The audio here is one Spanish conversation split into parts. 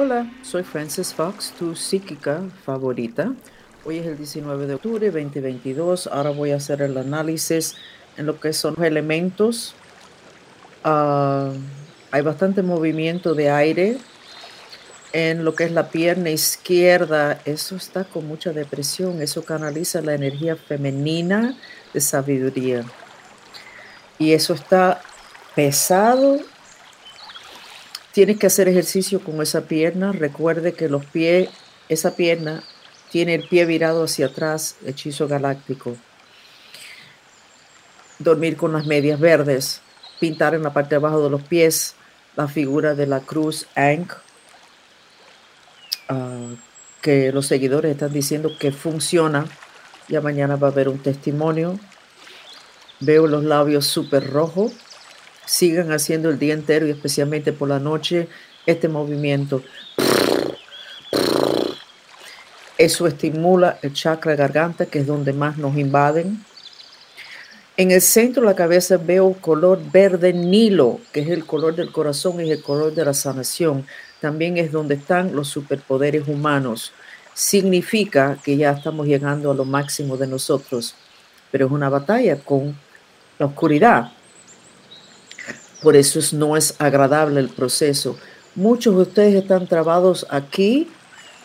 Hola, soy Frances Fox, tu psíquica favorita. Hoy es el 19 de octubre 2022. Ahora voy a hacer el análisis en lo que son los elementos. Ah, hay bastante movimiento de aire en lo que es la pierna izquierda. Eso está con mucha depresión. Eso canaliza la energía femenina de sabiduría. Y eso está pesado Tienes que hacer ejercicio con esa pierna. Recuerde que los pies, esa pierna tiene el pie virado hacia atrás, hechizo galáctico. Dormir con las medias verdes, pintar en la parte de abajo de los pies la figura de la cruz Ankh, ah, que los seguidores están diciendo que funciona. Ya mañana va a haber un testimonio. Veo los labios súper rojos sigan haciendo el día entero y especialmente por la noche este movimiento. Eso estimula el chakra garganta, que es donde más nos invaden. En el centro de la cabeza veo color verde nilo, que es el color del corazón y el color de la sanación. También es donde están los superpoderes humanos. Significa que ya estamos llegando a lo máximo de nosotros, pero es una batalla con la oscuridad. Por eso no es agradable el proceso. Muchos de ustedes están trabados aquí.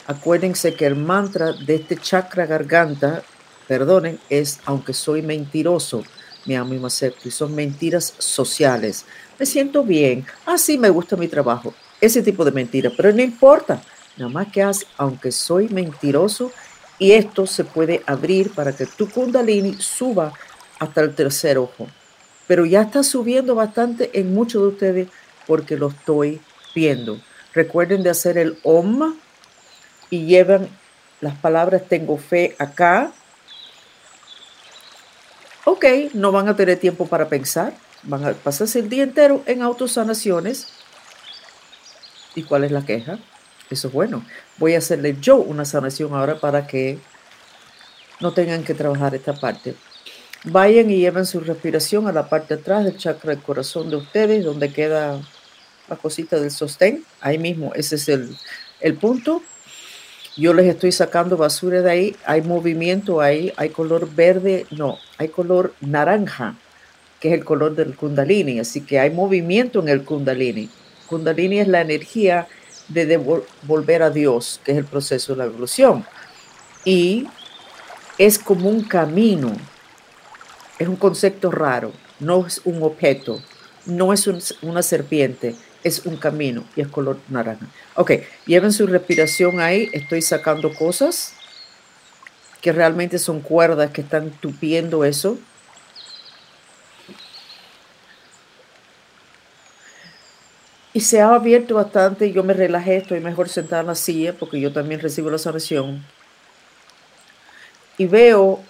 Acuérdense que el mantra de este chakra garganta, perdonen, es aunque soy mentiroso, me amo y me acepto. Y son mentiras sociales. Me siento bien. Así ah, me gusta mi trabajo. Ese tipo de mentira. Pero no importa. Nada más que haz, aunque soy mentiroso, y esto se puede abrir para que tu kundalini suba hasta el tercer ojo pero ya está subiendo bastante en muchos de ustedes porque lo estoy viendo. Recuerden de hacer el OM y llevan las palabras tengo fe acá. Ok, no van a tener tiempo para pensar, van a pasarse el día entero en autosanaciones. ¿Y cuál es la queja? Eso es bueno. Voy a hacerle yo una sanación ahora para que no tengan que trabajar esta parte. Vayan y lleven su respiración a la parte de atrás del chakra del corazón de ustedes, donde queda la cosita del sostén. Ahí mismo, ese es el, el punto. Yo les estoy sacando basura de ahí. Hay movimiento ahí. Hay color verde. No, hay color naranja, que es el color del kundalini. Así que hay movimiento en el kundalini. Kundalini es la energía de volver a Dios, que es el proceso de la evolución. Y es como un camino es un concepto raro, no es un objeto, no es una serpiente, es un camino y es color naranja. Ok, lleven su respiración ahí, estoy sacando cosas que realmente son cuerdas que están tupiendo eso. Y se ha abierto bastante, yo me relajé, estoy mejor sentada en la silla porque yo también recibo la sanación. Y veo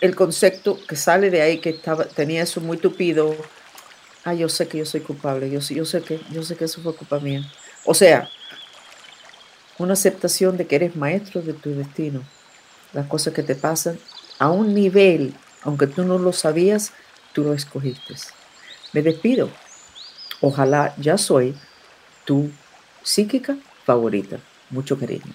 el concepto que sale de ahí, que estaba, tenía eso muy tupido, ah, yo sé que yo soy culpable, yo, yo, sé que, yo sé que eso fue culpa mía. O sea, una aceptación de que eres maestro de tu destino, las cosas que te pasan a un nivel, aunque tú no lo sabías, tú lo escogiste. Me despido. Ojalá ya soy tu psíquica favorita. Mucho cariño.